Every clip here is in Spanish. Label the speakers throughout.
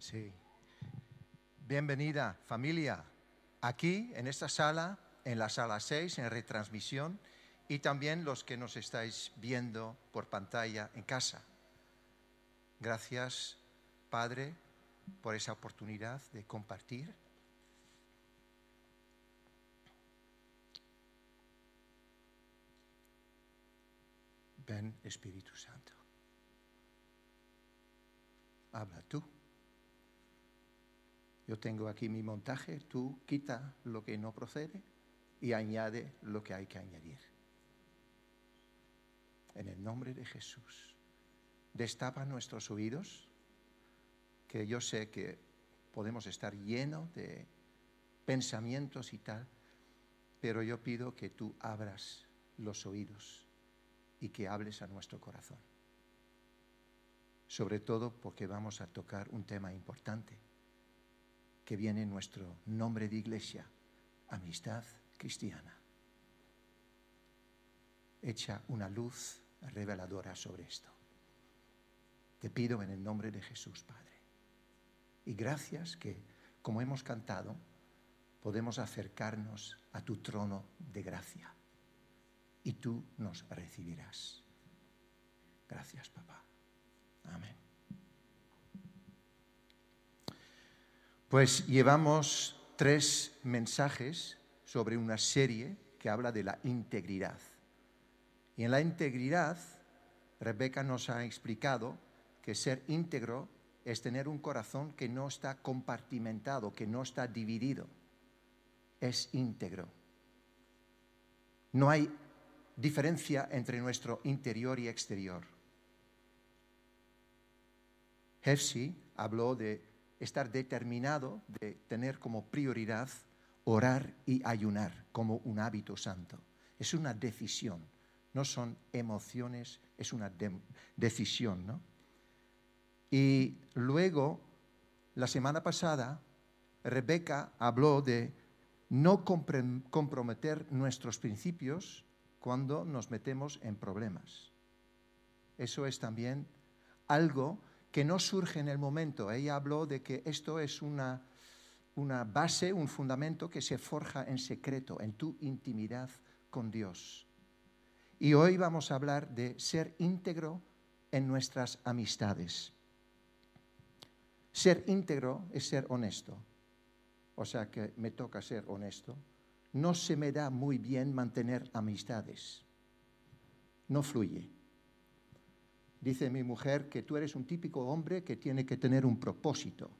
Speaker 1: Sí. Bienvenida familia, aquí en esta sala, en la sala 6, en retransmisión, y también los que nos estáis viendo por pantalla en casa. Gracias, Padre, por esa oportunidad de compartir. Ven, Espíritu Santo. Habla tú. Yo tengo aquí mi montaje, tú quita lo que no procede y añade lo que hay que añadir. En el nombre de Jesús, destapa nuestros oídos, que yo sé que podemos estar llenos de pensamientos y tal, pero yo pido que tú abras los oídos y que hables a nuestro corazón. Sobre todo porque vamos a tocar un tema importante que viene en nuestro nombre de iglesia, amistad cristiana. Echa una luz reveladora sobre esto. Te pido en el nombre de Jesús, Padre. Y gracias que, como hemos cantado, podemos acercarnos a tu trono de gracia. Y tú nos recibirás. Gracias, papá. Amén. Pues llevamos tres mensajes sobre una serie que habla de la integridad. Y en la integridad, Rebeca nos ha explicado que ser íntegro es tener un corazón que no está compartimentado, que no está dividido. Es íntegro. No hay diferencia entre nuestro interior y exterior. Hefsi habló de estar determinado de tener como prioridad orar y ayunar como un hábito santo. Es una decisión, no son emociones, es una decisión. ¿no? Y luego, la semana pasada, Rebeca habló de no comprometer nuestros principios cuando nos metemos en problemas. Eso es también algo que no surge en el momento. Ella habló de que esto es una, una base, un fundamento que se forja en secreto, en tu intimidad con Dios. Y hoy vamos a hablar de ser íntegro en nuestras amistades. Ser íntegro es ser honesto. O sea que me toca ser honesto. No se me da muy bien mantener amistades. No fluye. Dice mi mujer que tú eres un típico hombre que tiene que tener un propósito.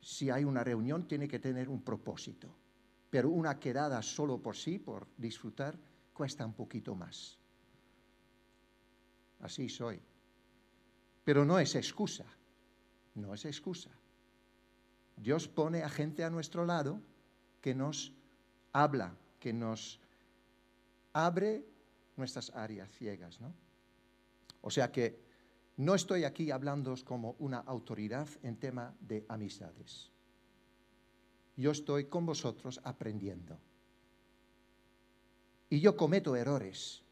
Speaker 1: Si hay una reunión, tiene que tener un propósito. Pero una quedada solo por sí, por disfrutar, cuesta un poquito más. Así soy. Pero no es excusa. No es excusa. Dios pone a gente a nuestro lado que nos habla, que nos abre nuestras áreas ciegas, ¿no? O sea que no estoy aquí hablando como una autoridad en tema de amistades. Yo estoy con vosotros aprendiendo. Y yo cometo errores.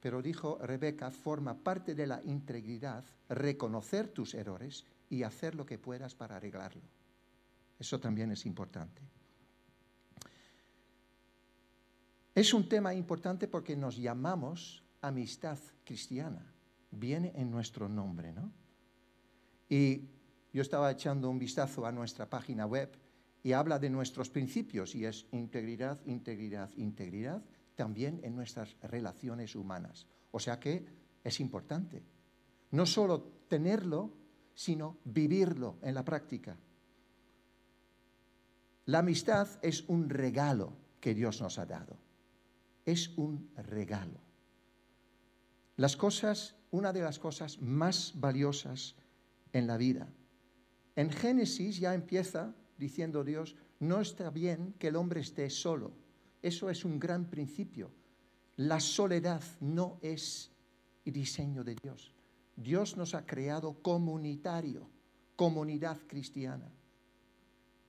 Speaker 1: Pero dijo Rebeca, forma parte de la integridad reconocer tus errores y hacer lo que puedas para arreglarlo. Eso también es importante. Es un tema importante porque nos llamamos amistad cristiana. Viene en nuestro nombre, ¿no? Y yo estaba echando un vistazo a nuestra página web y habla de nuestros principios y es integridad, integridad, integridad, también en nuestras relaciones humanas. O sea que es importante. No solo tenerlo, sino vivirlo en la práctica. La amistad es un regalo que Dios nos ha dado. Es un regalo. Las cosas, una de las cosas más valiosas en la vida. En Génesis ya empieza diciendo Dios, no está bien que el hombre esté solo. Eso es un gran principio. La soledad no es diseño de Dios. Dios nos ha creado comunitario, comunidad cristiana.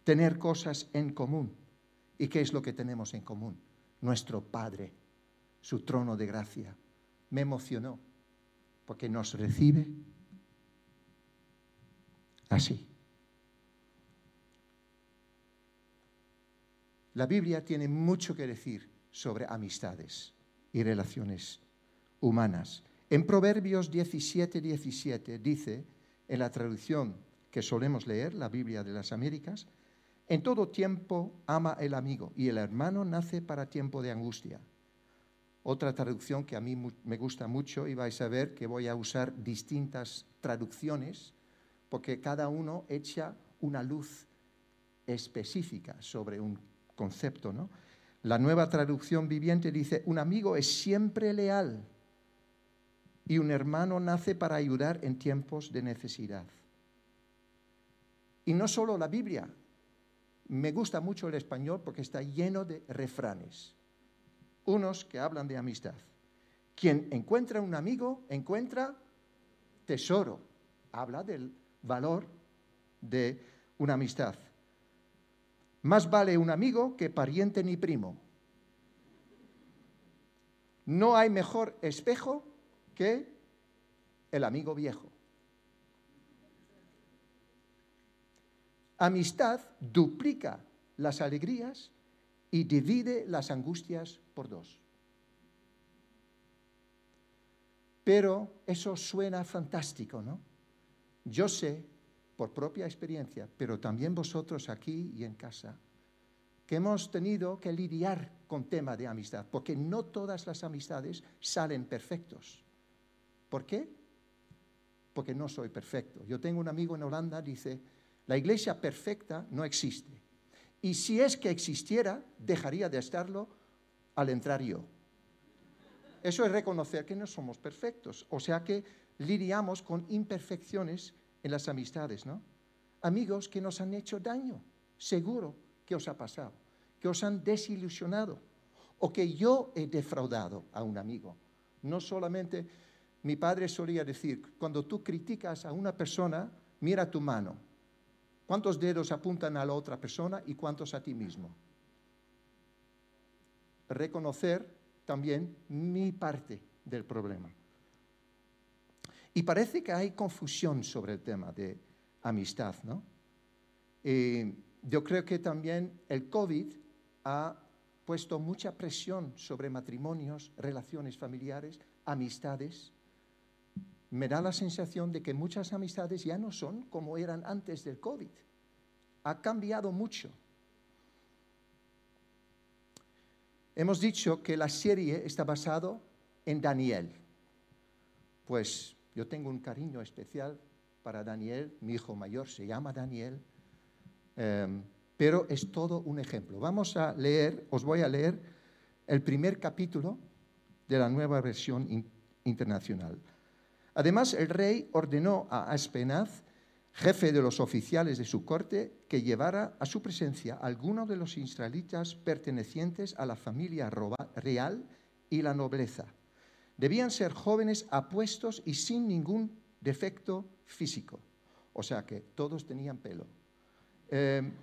Speaker 1: Tener cosas en común. ¿Y qué es lo que tenemos en común? Nuestro Padre, su trono de gracia, me emocionó, porque nos recibe así. La Biblia tiene mucho que decir sobre amistades y relaciones humanas. En Proverbios 17, 17 dice, en la traducción que solemos leer, la Biblia de las Américas, en todo tiempo ama el amigo y el hermano nace para tiempo de angustia. Otra traducción que a mí me gusta mucho y vais a ver que voy a usar distintas traducciones porque cada uno echa una luz específica sobre un concepto, ¿no? La nueva traducción viviente dice, un amigo es siempre leal y un hermano nace para ayudar en tiempos de necesidad. Y no solo la Biblia, me gusta mucho el español porque está lleno de refranes, unos que hablan de amistad. Quien encuentra un amigo encuentra tesoro, habla del valor de una amistad. Más vale un amigo que pariente ni primo. No hay mejor espejo que el amigo viejo. Amistad duplica las alegrías y divide las angustias por dos. Pero eso suena fantástico, ¿no? Yo sé, por propia experiencia, pero también vosotros aquí y en casa, que hemos tenido que lidiar con tema de amistad, porque no todas las amistades salen perfectos. ¿Por qué? Porque no soy perfecto. Yo tengo un amigo en Holanda, dice, la iglesia perfecta no existe. Y si es que existiera, dejaría de estarlo al entrar yo. Eso es reconocer que no somos perfectos. O sea que lidiamos con imperfecciones en las amistades, ¿no? Amigos que nos han hecho daño, seguro que os ha pasado, que os han desilusionado o que yo he defraudado a un amigo. No solamente, mi padre solía decir, cuando tú criticas a una persona, mira tu mano, ¿Cuántos dedos apuntan a la otra persona y cuántos a ti mismo? Reconocer también mi parte del problema. Y parece que hay confusión sobre el tema de amistad, ¿no? yo creo que también el COVID ha puesto mucha presión sobre matrimonios, relaciones familiares, amistades, me da la sensación de que muchas amistades ya no son como eran antes del COVID. Ha cambiado mucho. Hemos dicho que la serie está basada en Daniel. Pues yo tengo un cariño especial para Daniel, mi hijo mayor se llama Daniel, em, pero es todo un ejemplo. Vamos a leer, os voy a leer el primer capítulo de la nueva versión internacional. Además, el rey ordenó a Aspenaz, jefe de los oficiales de su corte, que llevara a su presencia a algunos de los israelitas pertenecientes a la familia real y la nobleza. Debían ser jóvenes apuestos y sin ningún defecto físico. O sea que todos tenían pelo. Em,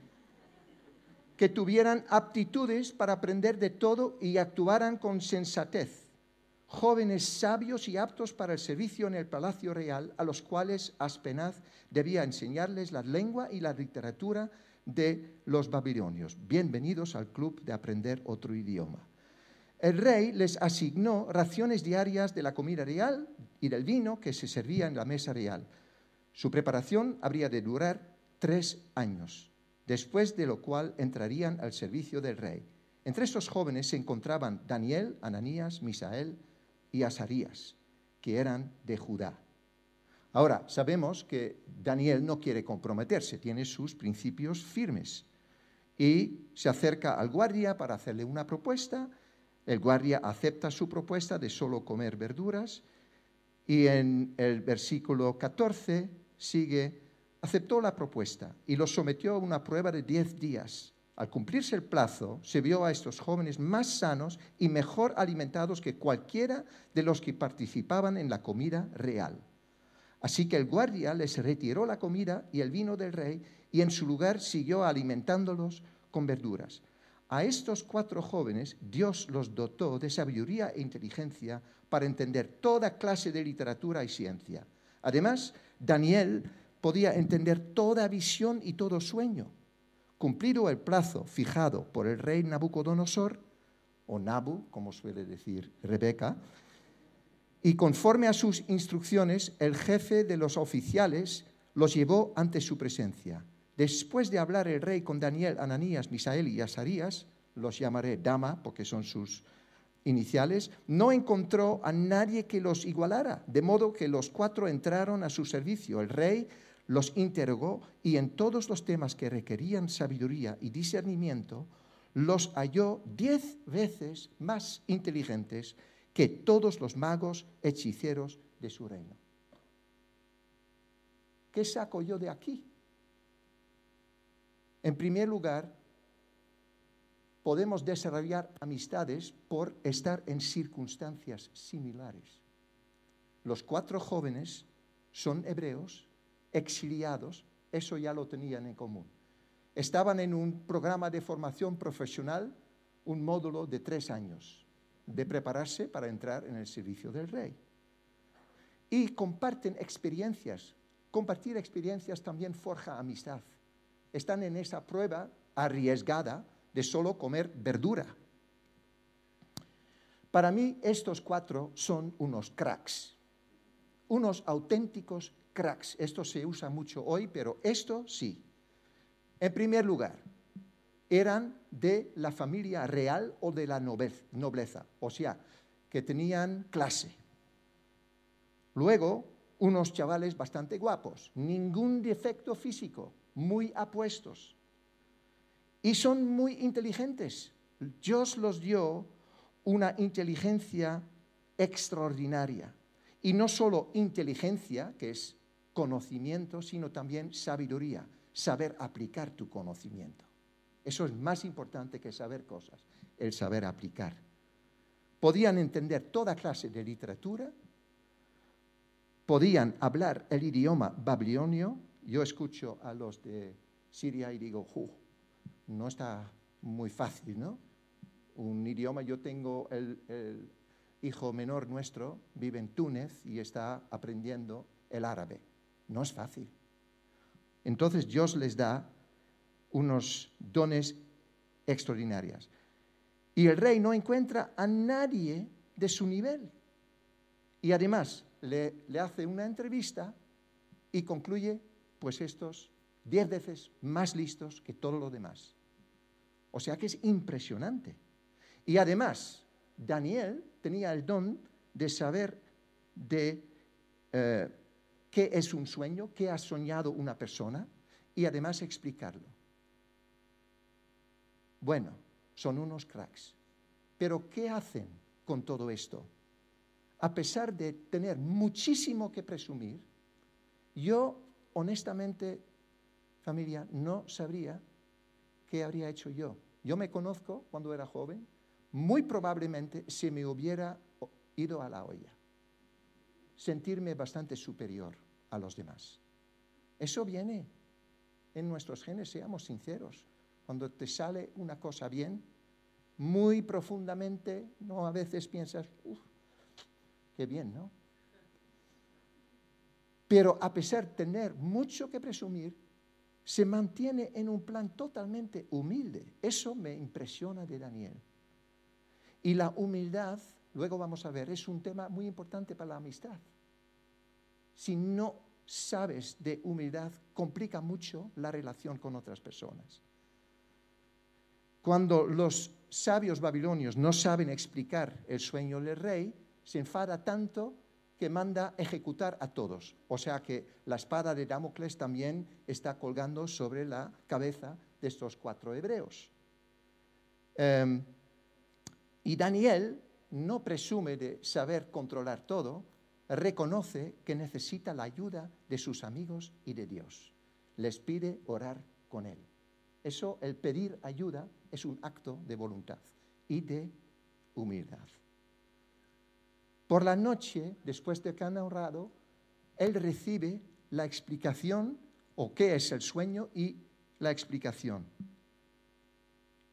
Speaker 1: que tuvieran aptitudes para aprender de todo y actuaran con sensatez jóvenes sabios y aptos para el servicio en el palacio real, a los cuales Aspenaz debía enseñarles la lengua y la literatura de los babilonios. Bienvenidos al club de aprender otro idioma. El rey les asignó raciones diarias de la comida real y del vino que se servía en la mesa real. Su preparación habría de durar tres años, después de lo cual entrarían al servicio del rey. Entre estos jóvenes se encontraban Daniel, Ananías, Misael, y Asarías, que eran de Judá. Ahora, sabemos que Daniel no quiere comprometerse, tiene sus principios firmes y se acerca al guardia para hacerle una propuesta. El guardia acepta su propuesta de solo comer verduras y en el versículo 14 sigue, aceptó la propuesta y lo sometió a una prueba de diez días al cumplirse el plazo, se vio a estos jóvenes más sanos y mejor alimentados que cualquiera de los que participaban en la comida real. Así que el guardia les retiró la comida y el vino del rey y en su lugar siguió alimentándolos con verduras. A estos cuatro jóvenes Dios los dotó de sabiduría e inteligencia para entender toda clase de literatura y ciencia. Además, Daniel podía entender toda visión y todo sueño cumplido el plazo fijado por el rey Nabucodonosor, o Nabu, como suele decir Rebeca, y conforme a sus instrucciones, el jefe de los oficiales los llevó ante su presencia. Después de hablar el rey con Daniel, Ananías, Misael y Asarías, los llamaré Dama porque son sus iniciales, no encontró a nadie que los igualara, de modo que los cuatro entraron a su servicio. El rey los interrogó y en todos los temas que requerían sabiduría y discernimiento, los halló diez veces más inteligentes que todos los magos hechiceros de su reino. ¿Qué saco yo de aquí? En primer lugar, podemos desarrollar amistades por estar en circunstancias similares. Los cuatro jóvenes son hebreos, exiliados, eso ya lo tenían en común. Estaban en un programa de formación profesional, un módulo de tres años, de prepararse para entrar en el servicio del rey. Y comparten experiencias. Compartir experiencias también forja amistad. Están en esa prueba arriesgada de solo comer verdura. Para mí estos cuatro son unos cracks, unos auténticos cracks. Esto se usa mucho hoy, pero esto sí. En primer lugar, eran de la familia real o de la nobleza, o sea, que tenían clase. Luego, unos chavales bastante guapos, ningún defecto físico, muy apuestos, y son muy inteligentes. Dios los dio una inteligencia extraordinaria. Y no solo inteligencia, que es conocimiento, sino también sabiduría, saber aplicar tu conocimiento. Eso es más importante que saber cosas, el saber aplicar. Podían entender toda clase de literatura, podían hablar el idioma babilonio. Yo escucho a los de Siria y digo, no está muy fácil, ¿no? Un idioma, yo tengo el, hijo menor nuestro, vive en Túnez y está aprendiendo el árabe. No es fácil. Entonces Dios les da unos dones extraordinarios. Y el rey no encuentra a nadie de su nivel. Y además le, le hace una entrevista y concluye, pues estos diez veces más listos que todos los demás. O sea que es impresionante. Y además, Daniel tenía el don de saber de eh, qué es un sueño, qué ha soñado una persona y además explicarlo. Bueno, son unos cracks. Pero ¿qué hacen con todo esto? A pesar de tener muchísimo que presumir, yo honestamente, familia, no sabría ¿qué habría hecho yo? Yo me conozco cuando era joven, muy probablemente se me hubiera ido a la olla, sentirme bastante superior a los demás. Eso viene en nuestros genes, seamos sinceros. Cuando te sale una cosa bien, muy profundamente, no a veces piensas, uff, qué bien, ¿no? Pero a pesar de tener mucho que presumir, se mantiene en un plan totalmente humilde. Eso me impresiona de Daniel. Y la humildad, luego vamos a ver, es un tema muy importante para la amistad. Si no sabes de humildad, complica mucho la relación con otras personas. Cuando los sabios babilonios no saben explicar el sueño del rey, se enfada tanto que manda ejecutar a todos. O sea que la espada de Damocles también está colgando sobre la cabeza de estos cuatro hebreos. Em, y Daniel no presume de saber controlar todo, reconoce que necesita la ayuda de sus amigos y de Dios. Les pide orar con él. Eso, el pedir ayuda, es un acto de voluntad y de humildad. Por la noche, después de que han ahorrado, él recibe la explicación o qué es el sueño y la explicación.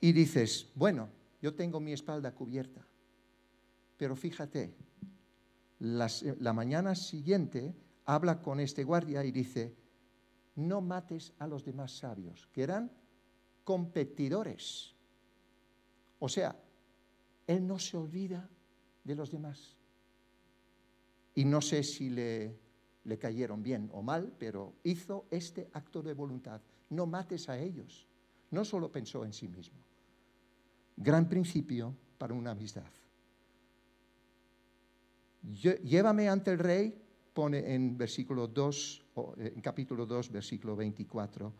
Speaker 1: Y dices, bueno, yo tengo mi espalda cubierta, pero fíjate, la mañana siguiente habla con este guardia y dice, no mates a los demás sabios, que eran competidores. O sea, él no se olvida de los demás. Y no sé si le, le cayeron bien o mal, pero hizo este acto de voluntad. No mates a ellos. No solo pensó en sí mismo. Gran principio para una amistad. Llévame ante el rey, pone en versículo 2, eh, en capítulo 2, versículo 24.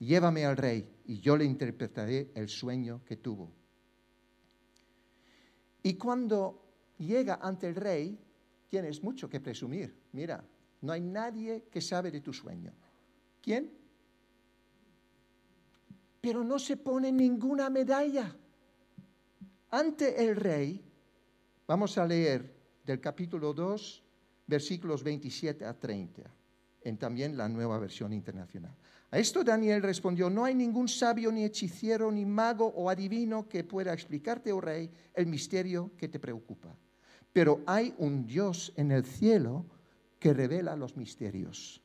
Speaker 1: Llévame al rey y yo le interpretaré el sueño que tuvo. Y cuando llega ante el rey, tienes mucho que presumir. Mira, no hay nadie que sabe de tu sueño. ¿Quién? Pero no se pone ninguna medalla. Ante el rey, vamos a leer del capítulo 2, versículos 27 a 30, en también la nueva versión internacional. A esto Daniel respondió, no hay ningún sabio, ni hechicero, ni mago o adivino que pueda explicarte, oh rey, el misterio que te preocupa. Pero hay un Dios en el cielo que revela los misterios.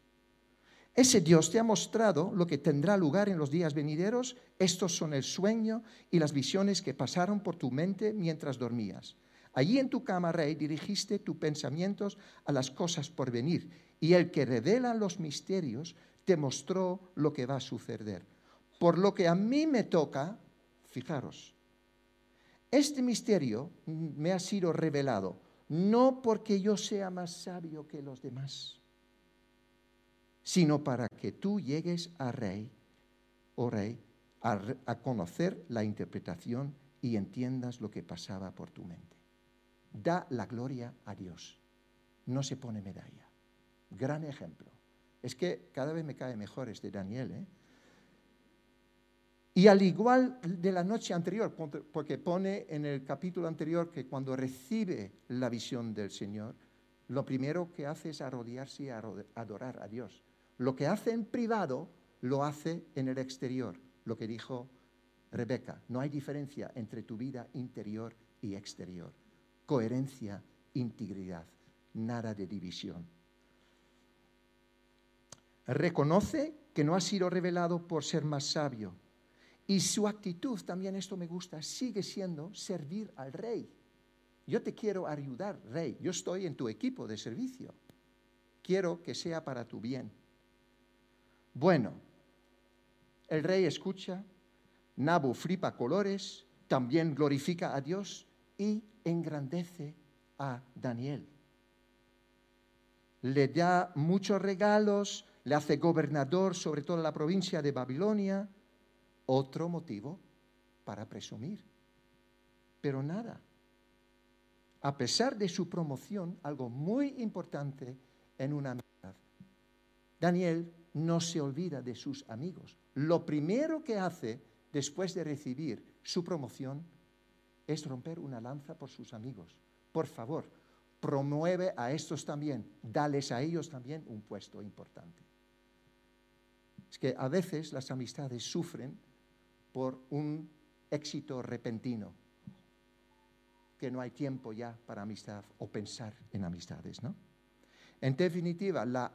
Speaker 1: Ese Dios te ha mostrado lo que tendrá lugar en los días venideros. Estos son el sueño y las visiones que pasaron por tu mente mientras dormías. Allí en tu cama, rey, dirigiste tus pensamientos a las cosas por venir, y el que revela los misterios te mostró lo que va a suceder. Por lo que a mí me toca, fijaros, este misterio me ha sido revelado, no porque yo sea más sabio que los demás, sino para que tú llegues a rey, o rey, a, a conocer la interpretación y entiendas lo que pasaba por tu mente. Da la gloria a Dios, no se pone medalla. Gran ejemplo. Es que cada vez me cae mejor este Daniel. ¿eh? Y al igual de la noche anterior, porque pone en el capítulo anterior que cuando recibe la visión del Señor, lo primero que hace es arrodillarse y adorar a Dios. Lo que hace en privado, lo hace en el exterior. Lo que dijo Rebeca, no hay diferencia entre tu vida interior y exterior. Coherencia, integridad, nada de división reconoce que no ha sido revelado por ser más sabio. Y su actitud, también esto me gusta, sigue siendo servir al rey. Yo te quiero ayudar, rey. Yo estoy en tu equipo de servicio. Quiero que sea para tu bien. Bueno, el rey escucha, Nabu flipa colores, también glorifica a Dios y engrandece a Daniel. Le da muchos regalos, le hace gobernador sobre toda la provincia de Babilonia. Otro motivo para presumir. Pero nada. A pesar de su promoción, algo muy importante en una amistad. Daniel no se olvida de sus amigos. Lo primero que hace después de recibir su promoción es romper una lanza por sus amigos. Por favor, promueve a estos también, dales a ellos también un puesto importante. Es que a veces las amistades sufren por un éxito repentino, que no hay tiempo ya para amistad o pensar en amistades, ¿no? En definitiva, la,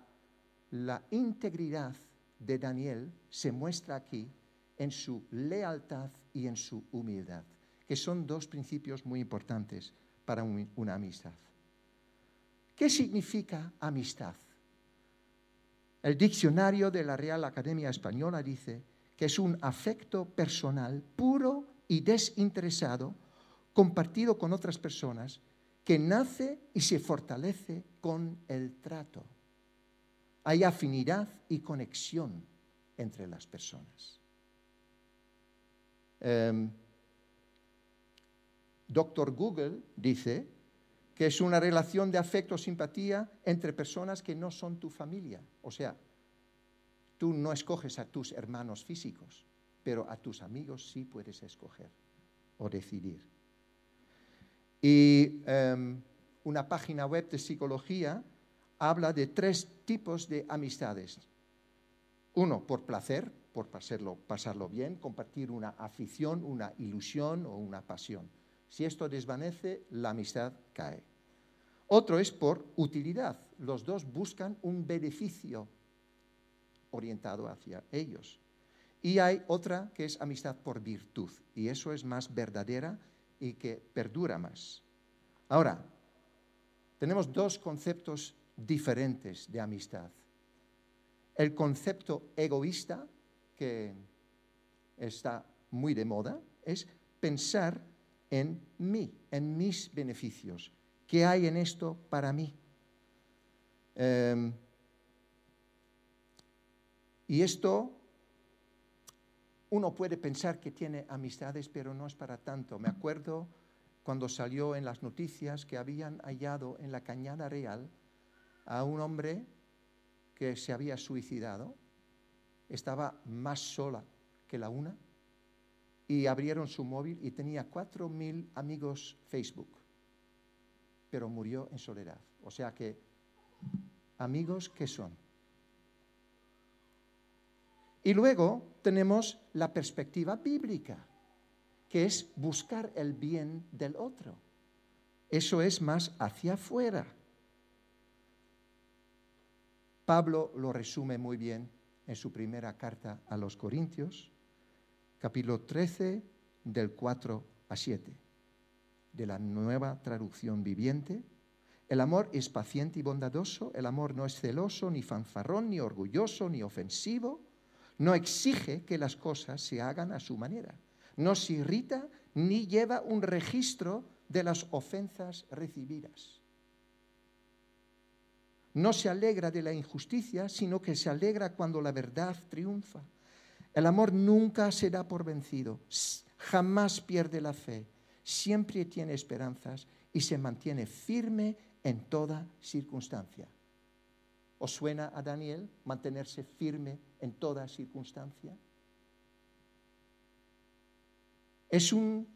Speaker 1: la integridad de Daniel se muestra aquí en su lealtad y en su humildad, que son dos principios muy importantes para una amistad. ¿Qué significa amistad? El diccionario de la Real Academia Española dice que es un afecto personal puro y desinteresado compartido con otras personas que nace y se fortalece con el trato. Hay afinidad y conexión entre las personas. Em, Doctor Google dice que es una relación de afecto o simpatía entre personas que no son tu familia. O sea, tú no escoges a tus hermanos físicos, pero a tus amigos sí puedes escoger o decidir. Y em, una página web de psicología habla de tres tipos de amistades. Uno, por placer, por pasarlo, pasarlo bien, compartir una afición, una ilusión o una pasión. Si esto desvanece, la amistad cae. Otro es por utilidad. Los dos buscan un beneficio orientado hacia ellos. Y hay otra que es amistad por virtud, y eso es más verdadera y que perdura más. Ahora, tenemos dos conceptos diferentes de amistad. El concepto egoísta, que está muy de moda, es pensar en mí, en mis beneficios. ¿Qué hay en esto para mí? Em, y esto uno puede pensar que tiene amistades, pero no es para tanto. Me acuerdo cuando salió en las noticias que habían hallado en la Cañada Real a un hombre que se había suicidado, estaba más sola que la una, y abrieron su móvil y tenía cuatro mil amigos Facebook, pero murió en soledad. O sea que, amigos, ¿qué son? Y luego tenemos la perspectiva bíblica, que es buscar el bien del otro. Eso es más hacia afuera. Pablo lo resume muy bien en su primera carta a los Corintios, capítulo 13, del 4 a 7, de la nueva traducción viviente. El amor es paciente y bondadoso, el amor no es celoso, ni fanfarrón, ni orgulloso, ni ofensivo no exige que las cosas se hagan a su manera. No se irrita ni lleva un registro de las ofensas recibidas. No se alegra de la injusticia, sino que se alegra cuando la verdad triunfa. El amor nunca se da por vencido, jamás pierde la fe, siempre tiene esperanzas y se mantiene firme en toda circunstancia. ¿Os suena a Daniel mantenerse firme en toda circunstancia? Es un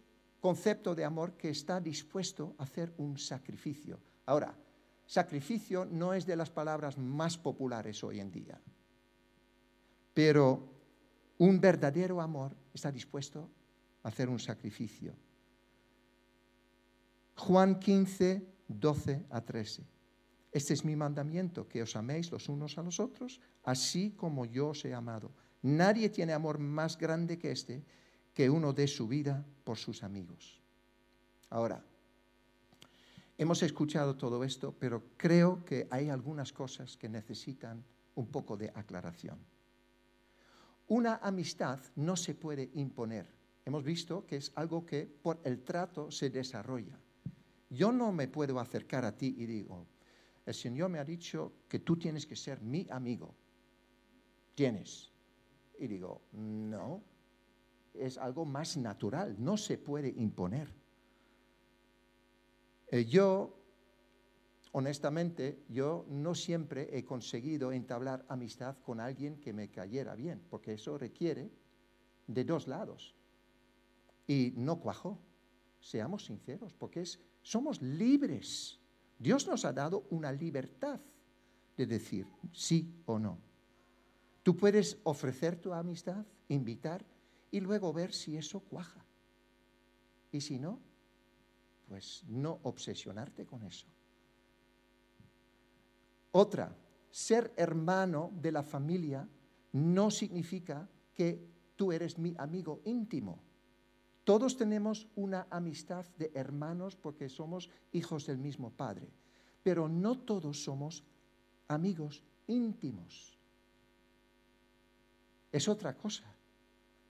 Speaker 1: concepto de amor que está dispuesto a hacer un sacrificio. Ahora, sacrificio no es de las palabras más populares hoy en día, pero un verdadero amor está dispuesto a hacer un sacrificio. Juan 15, 12 a 13. Este es mi mandamiento, que os améis los unos a los otros, así como yo os he amado. Nadie tiene amor más grande que este, que uno dé su vida por sus amigos. Ahora, hemos escuchado todo esto, pero creo que hay algunas cosas que necesitan un poco de aclaración. Una amistad no se puede imponer. Hemos visto que es algo que por el trato se desarrolla. Yo no me puedo acercar a ti y digo, el Señor me ha dicho que tú tienes que ser mi amigo. Tienes. Y digo, no, es algo más natural, no se puede imponer. Eh, yo, honestamente, yo no siempre he conseguido entablar amistad con alguien que me cayera bien, porque eso requiere de dos lados. Y no cuajo, seamos sinceros, porque somos libres Dios nos ha dado una libertad de decir sí o no. Tú puedes ofrecer tu amistad, invitar y luego ver si eso cuaja. Y si no, pues no obsesionarte con eso. Otra, ser hermano de la familia no significa que tú eres mi amigo íntimo. Todos tenemos una amistad de hermanos porque somos hijos del mismo Padre, pero no todos somos amigos íntimos. Es otra cosa.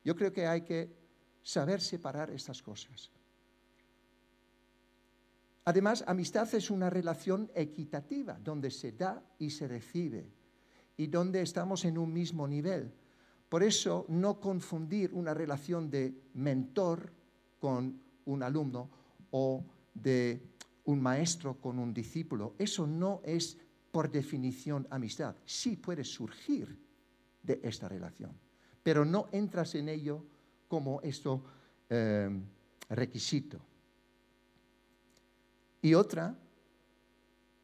Speaker 1: Yo creo que hay que saber separar estas cosas. Además, amistad es una relación equitativa, donde se da y se recibe, y donde estamos en un mismo nivel. Por eso, no confundir una relación de mentor con un alumno o de un maestro con un discípulo, eso no es por definición amistad. Sí puede surgir de esta relación, pero no entras en ello como esto eh, requisito. Y otra,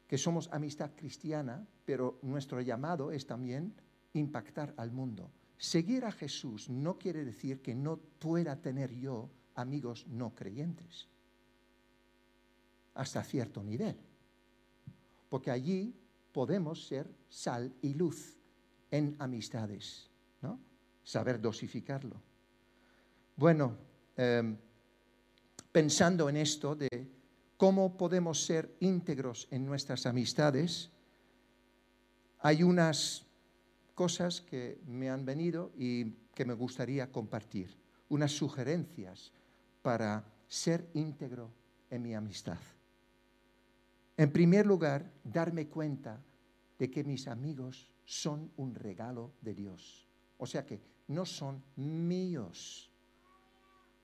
Speaker 1: que somos amistad cristiana, pero nuestro llamado es también impactar al mundo. Seguir a Jesús no quiere decir que no pueda tener yo amigos no creyentes, hasta cierto nivel, porque allí podemos ser sal y luz en amistades, ¿no? saber dosificarlo. Bueno, em, pensando en esto de cómo podemos ser íntegros en nuestras amistades, hay unas cosas que me han venido y que me gustaría compartir, unas sugerencias para ser íntegro en mi amistad. En primer lugar, darme cuenta de que mis amigos son un regalo de Dios. O sea que no son míos.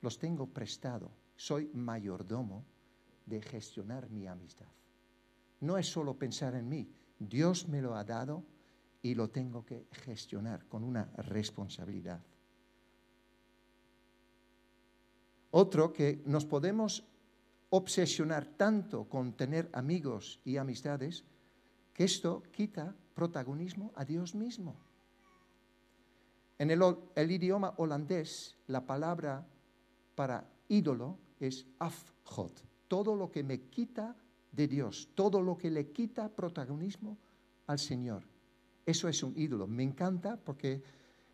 Speaker 1: Los tengo prestado. Soy mayordomo de gestionar mi amistad. No es solo pensar en mí. Dios me lo ha dado y lo tengo que gestionar con una responsabilidad. Otro que nos podemos obsesionar tanto con tener amigos y amistades que esto quita protagonismo a Dios mismo. En el, idioma holandés, la palabra para ídolo es afgod. Todo lo que me quita de Dios, todo lo que le quita protagonismo al Señor. Eso es un ídolo. Me encanta porque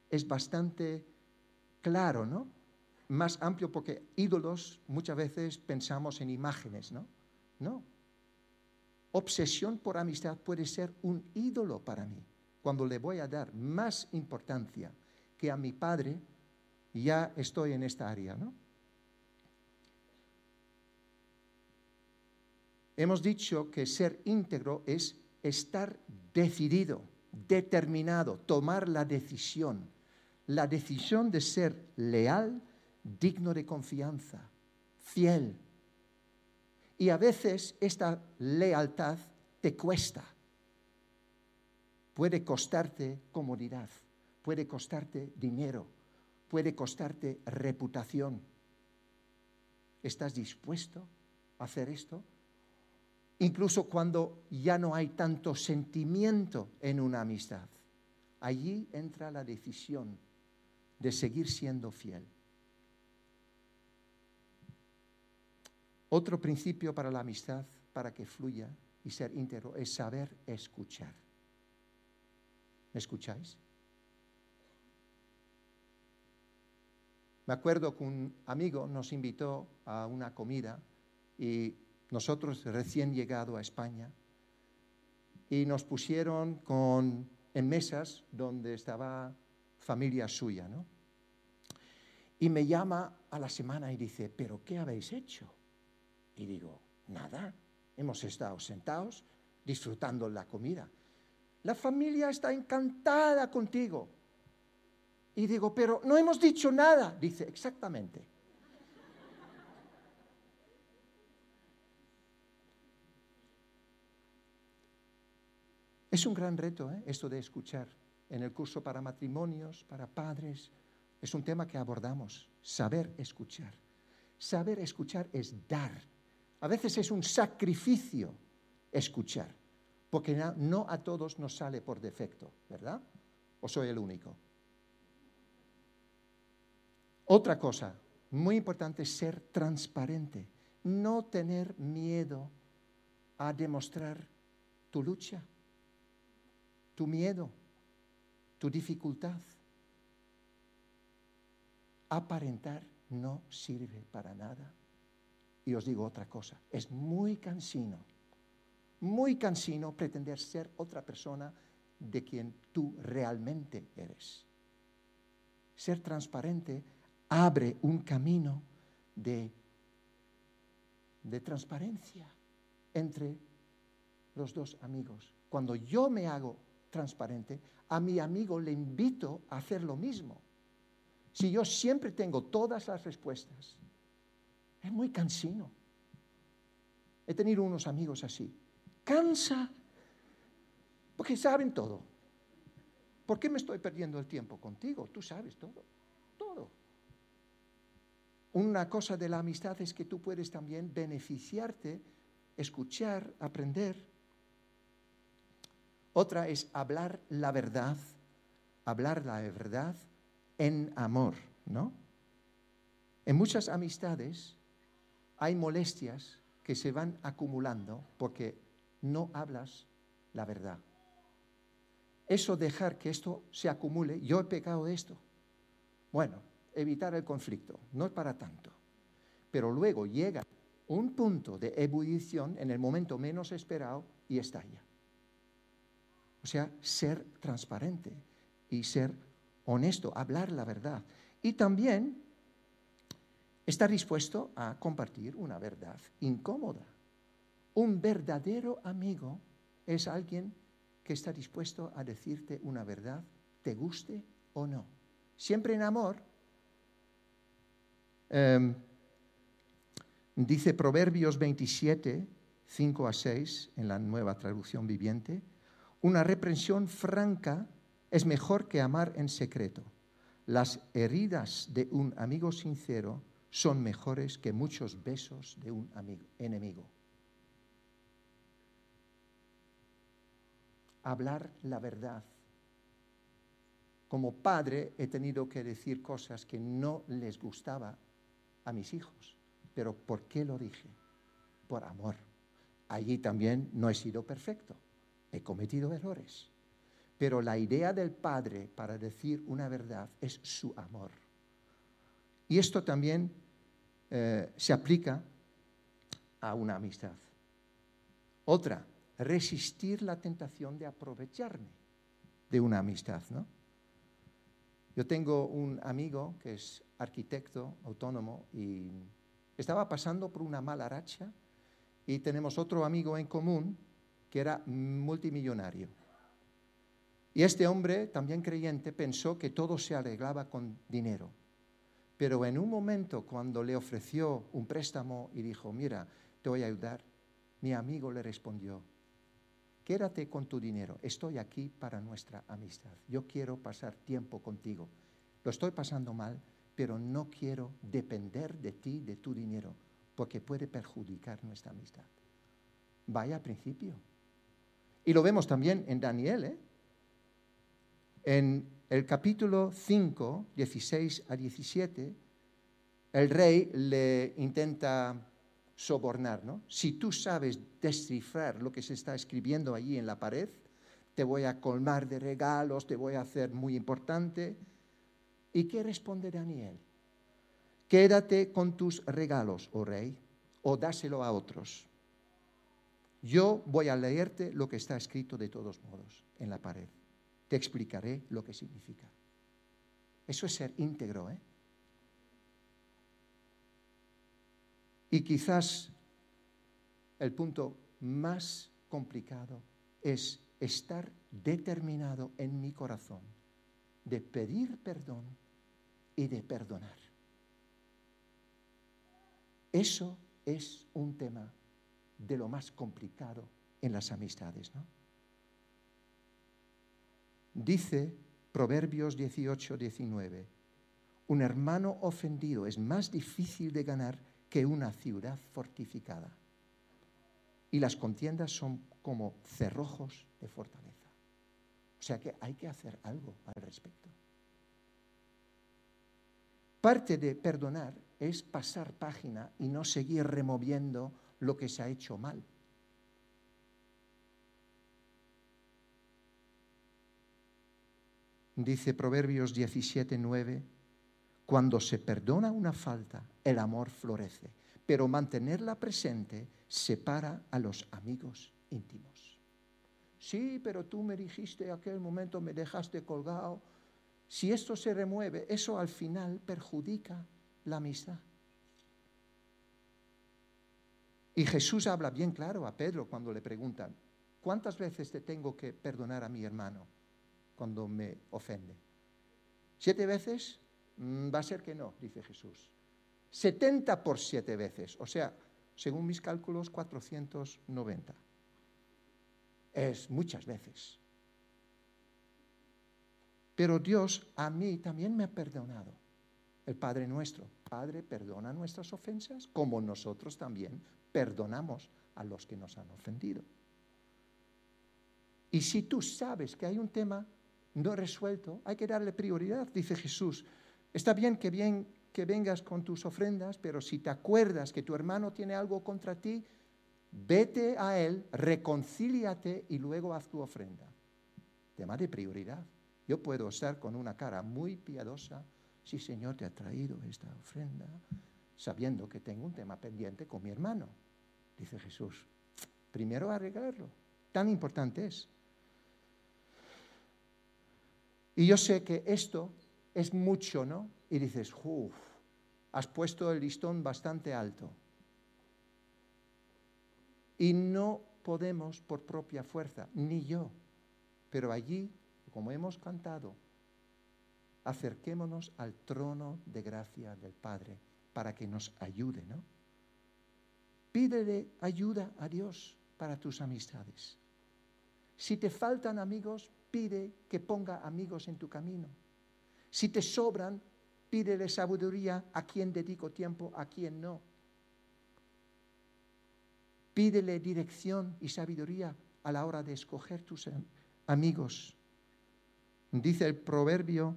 Speaker 1: es bastante claro, ¿no? Más amplio porque ídolos muchas veces pensamos en imágenes, ¿no? No, obsesión por amistad puede ser un ídolo para mí. Cuando le voy a dar más importancia que a mi padre, ya estoy en esta área, ¿no? Hemos dicho que ser íntegro es estar decidido, determinado, tomar la decisión, la decisión de ser leal, digno de confianza, fiel, y a veces esta lealtad te cuesta. Puede costarte comodidad, puede costarte dinero, puede costarte reputación. ¿Estás dispuesto a hacer esto? Incluso cuando ya no hay tanto sentimiento en una amistad. Allí entra la decisión de seguir siendo fiel. Otro principio para la amistad, para que fluya y ser íntegro, es saber escuchar. ¿Me escucháis? Me acuerdo que un amigo nos invitó a una comida y nosotros recién llegado a España y nos pusieron con, en mesas donde estaba familia suya, ¿no? Y me llama a la semana y dice, ¿pero qué habéis hecho? Y digo, nada, hemos estado sentados disfrutando la comida. La familia está encantada contigo. Y digo, pero no hemos dicho nada. Dice, exactamente. Es un gran reto ¿eh? esto de escuchar. En el curso para matrimonios, para padres, es un tema que abordamos, saber escuchar. Saber escuchar es dar a veces es un sacrificio escuchar, porque no a todos nos sale por defecto, ¿verdad? ¿O soy el único? Otra cosa muy importante es ser transparente, no tener miedo a demostrar tu lucha, tu miedo, tu dificultad. Aparentar no sirve para nada. Y os digo otra cosa, es muy cansino, muy cansino pretender ser otra persona de quien tú realmente eres. Ser transparente abre un camino de, de transparencia entre los dos amigos. Cuando yo me hago transparente, a mi amigo le invito a hacer lo mismo. Si yo siempre tengo todas las respuestas, es muy cansino. He tenido unos amigos así. Cansa, porque saben todo. ¿Por qué me estoy perdiendo el tiempo contigo? Tú sabes todo, todo. Una cosa de la amistad es que tú puedes también beneficiarte, escuchar, aprender. Otra es hablar la verdad, hablar la verdad en amor, ¿no? En muchas amistades hay molestias que se van acumulando porque no hablas la verdad. Eso dejar que esto se acumule, yo he pecado de esto. bueno, evitar el conflicto, no es para tanto. Pero luego llega un punto de ebullición en el momento menos esperado y estalla. O sea, ser transparente y ser honesto, hablar la verdad. Y también estar dispuesto a compartir una verdad incómoda. Un verdadero amigo es alguien que está dispuesto a decirte una verdad, te guste o no. Siempre en amor. Em, dice Proverbios 27, 5 a 6, en la nueva traducción viviente, una reprensión franca es mejor que amar en secreto. Las heridas de un amigo sincero son mejores que muchos besos de un enemigo. Hablar la verdad. Como padre he tenido que decir cosas que no les gustaba a mis hijos. Pero ¿por qué lo dije? Por amor. Allí también no he sido perfecto. He cometido errores. Pero la idea del padre para decir una verdad es su amor. Y esto también eh, se aplica a una amistad. Otra, resistir la tentación de aprovecharme de una amistad. ¿no? Yo tengo un amigo que es arquitecto autónomo y estaba pasando por una mala racha y tenemos otro amigo en común que era multimillonario. Y este hombre, también creyente, pensó que todo se arreglaba con dinero. Pero en un momento cuando le ofreció un préstamo y dijo, mira, te voy a ayudar, mi amigo le respondió, quédate con tu dinero, estoy aquí para nuestra amistad, yo quiero pasar tiempo contigo. Lo estoy pasando mal, pero no quiero depender de ti, de tu dinero, porque puede perjudicar nuestra amistad. Vaya principio. Y lo vemos también en Daniel, ¿eh? En el capítulo 5, 16 a 17, el rey le intenta sobornar, ¿no? Si tú sabes descifrar lo que se está escribiendo allí en la pared, te voy a colmar de regalos, te voy a hacer muy importante. ¿Y qué responde Daniel? Quédate con tus regalos, oh rey, o dáselo a otros. Yo voy a leerte lo que está escrito de todos modos en la pared. Te explicaré lo que significa. Eso es ser íntegro, ¿eh? Y quizás el punto más complicado es estar determinado en mi corazón de pedir perdón y de perdonar. Eso es un tema de lo más complicado en las amistades, ¿no? Dice Proverbios 18, 19, un hermano ofendido es más difícil de ganar que una ciudad fortificada. Y las contiendas son como cerrojos de fortaleza. O sea que hay que hacer algo al respecto. Parte de perdonar es pasar página y no seguir removiendo lo que se ha hecho mal. Dice Proverbios 17, 9, cuando se perdona una falta, el amor florece, pero mantenerla presente separa a los amigos íntimos. Sí, pero tú me dijiste aquel momento, me dejaste colgado, si esto se remueve, eso al final perjudica la amistad. Y Jesús habla bien claro a Pedro cuando le preguntan, ¿cuántas veces te tengo que perdonar a mi hermano cuando me ofende? ¿Siete veces? Mm, va a ser que no, dice Jesús. 70 por siete veces, o sea, según mis cálculos, 490. Es muchas veces. Pero Dios a mí también me ha perdonado. El Padre nuestro, Padre, perdona nuestras ofensas, como nosotros también perdonamos a los que nos han ofendido. Y si tú sabes que hay un tema no resuelto, hay que darle prioridad, dice Jesús. Está bien que, bien que vengas con tus ofrendas, pero si te acuerdas que tu hermano tiene algo contra ti, vete a él, reconcíliate y luego haz tu ofrenda. Tema de prioridad. Yo puedo estar con una cara muy piadosa, sí Señor, te ha traído esta ofrenda, sabiendo que tengo un tema pendiente con mi hermano. Dice Jesús, primero arreglarlo. Tan importante es. Y yo sé que esto es mucho, ¿no? Y dices, uff, has puesto el listón bastante alto. Y no podemos por propia fuerza, ni yo. Pero allí, como hemos cantado, acerquémonos al trono de gracia del Padre para que nos ayude, ¿no? Pídele ayuda a Dios para tus amistades. Si te faltan amigos, pide que ponga amigos en tu camino. Si te sobran, pídele sabiduría a quien dedico tiempo, a quien no. Pídele dirección y sabiduría a la hora de escoger tus amigos. Dice el proverbio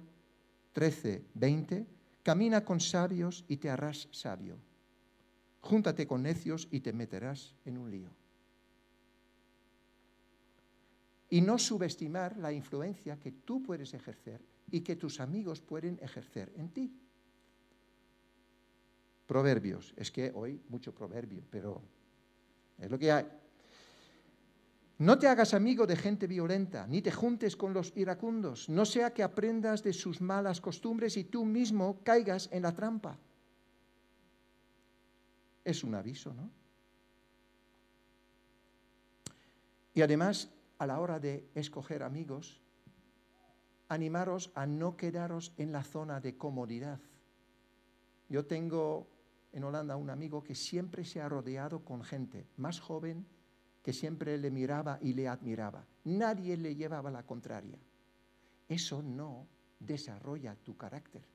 Speaker 1: 13, 20, camina con sabios y te harás sabio. Júntate con necios y te meterás en un lío. Y no subestimar la influencia que tú puedes ejercer y que tus amigos pueden ejercer en ti. Proverbios, es que hoy mucho proverbio, pero es lo que hay. No te hagas amigo de gente violenta, ni te juntes con los iracundos, no sea que aprendas de sus malas costumbres y tú mismo caigas en la trampa. Es un aviso, ¿no? Y además, a la hora de escoger amigos, animaros a no quedaros en la zona de comodidad. Yo tengo en Holanda un amigo que siempre se ha rodeado con gente más joven, que siempre le miraba y le admiraba. Nadie le llevaba la contraria. Eso no desarrolla tu carácter.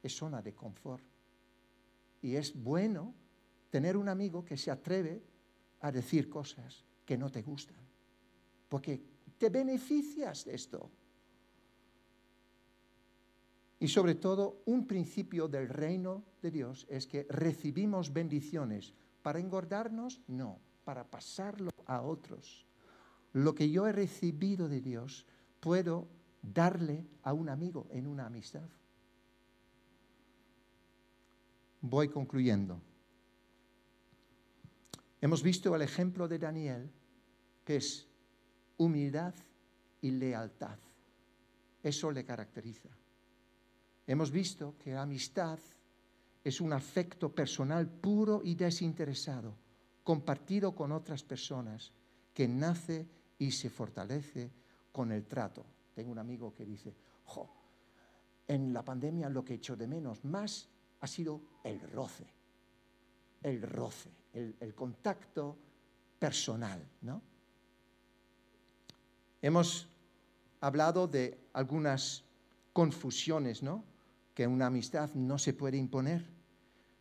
Speaker 1: Es zona de confort. Y es bueno tener un amigo que se atreve a decir cosas que no te gustan. Porque te beneficias de esto. Y sobre todo, un principio del reino de Dios es que recibimos bendiciones. ¿Para engordarnos? No para pasarlo a otros. Lo que yo he recibido de Dios puedo darle a un amigo en una amistad. Voy concluyendo. Hemos visto el ejemplo de Daniel, que es humildad y lealtad. Eso le caracteriza. Hemos visto que la amistad es un afecto personal puro y desinteresado compartido con otras personas, que nace y se fortalece con el trato. Tengo un amigo que dice, jo, en la pandemia lo que he hecho de menos más ha sido el roce, el roce, el, contacto personal, ¿no? Hemos hablado de algunas confusiones, ¿no? Que una amistad no se puede imponer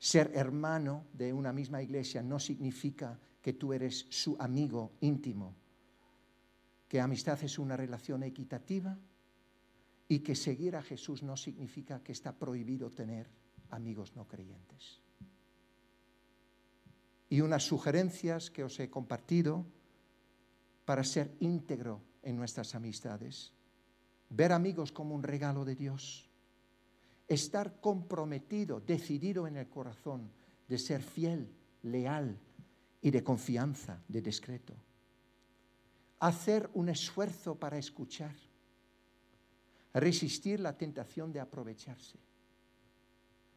Speaker 1: ser hermano de una misma iglesia no significa que tú eres su amigo íntimo, que amistad es una relación equitativa y que seguir a Jesús no significa que está prohibido tener amigos no creyentes. Y unas sugerencias que os he compartido para ser íntegro en nuestras amistades. Ver amigos como un regalo de Dios estar comprometido, decidido en el corazón de ser fiel, leal y de confianza, de discreto. Hacer un esfuerzo para escuchar, resistir la tentación de aprovecharse,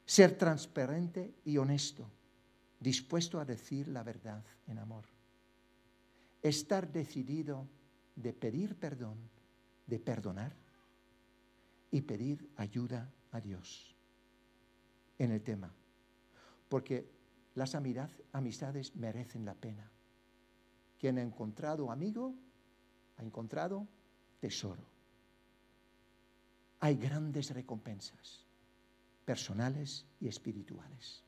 Speaker 1: ser transparente y honesto, dispuesto a decir la verdad en amor, estar decidido de pedir perdón, de perdonar y pedir ayuda a Dios en el tema. Porque las amistades merecen la pena. Quien ha encontrado amigo, ha encontrado tesoro. Hay grandes recompensas, personales y espirituales.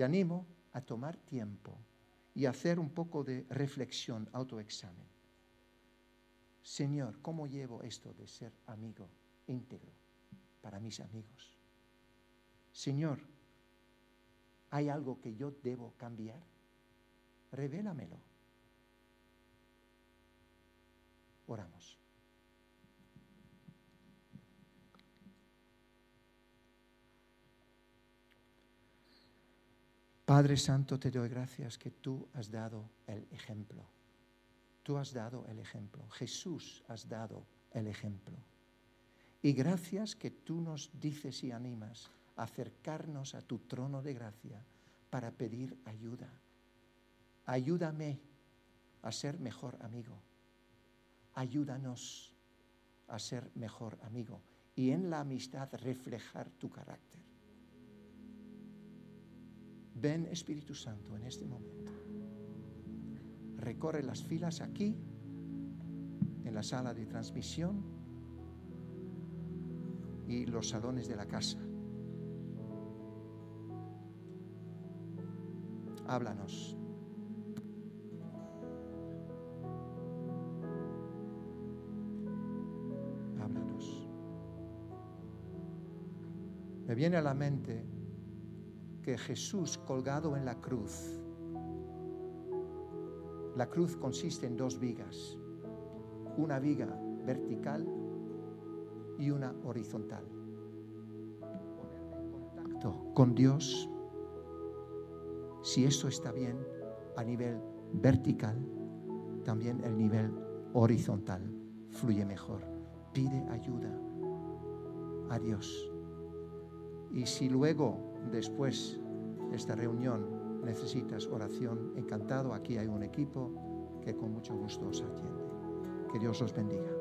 Speaker 1: Te animo a tomar tiempo y hacer un poco de reflexión, autoexamen. Señor, ¿cómo llevo esto de ser amigo íntegro? para mis amigos. Señor, ¿hay algo que yo debo cambiar? Revélamelo. Oramos. Padre Santo, te doy gracias que tú has dado el ejemplo. Tú has dado el ejemplo. Jesús has dado el ejemplo. Y gracias que tú nos dices y animas a acercarnos a tu trono de gracia para pedir ayuda. Ayúdame a ser mejor amigo. Ayúdanos a ser mejor amigo y en la amistad reflejar tu carácter. Ven Espíritu Santo en este momento. Recorre las filas aquí, en la sala de transmisión y los salones de la casa. Háblanos. Háblanos. Me viene a la mente Jesús colgado en la cruz, la cruz consiste en dos vigas, una viga vertical y una horizontal. Contacto con Dios, si esto está bien a nivel vertical, también el nivel horizontal fluye mejor. Pide ayuda a Dios. Y si luego después de esta reunión necesitas oración, encantado, aquí hay un equipo que con mucho gusto os atiende. Que Dios os bendiga.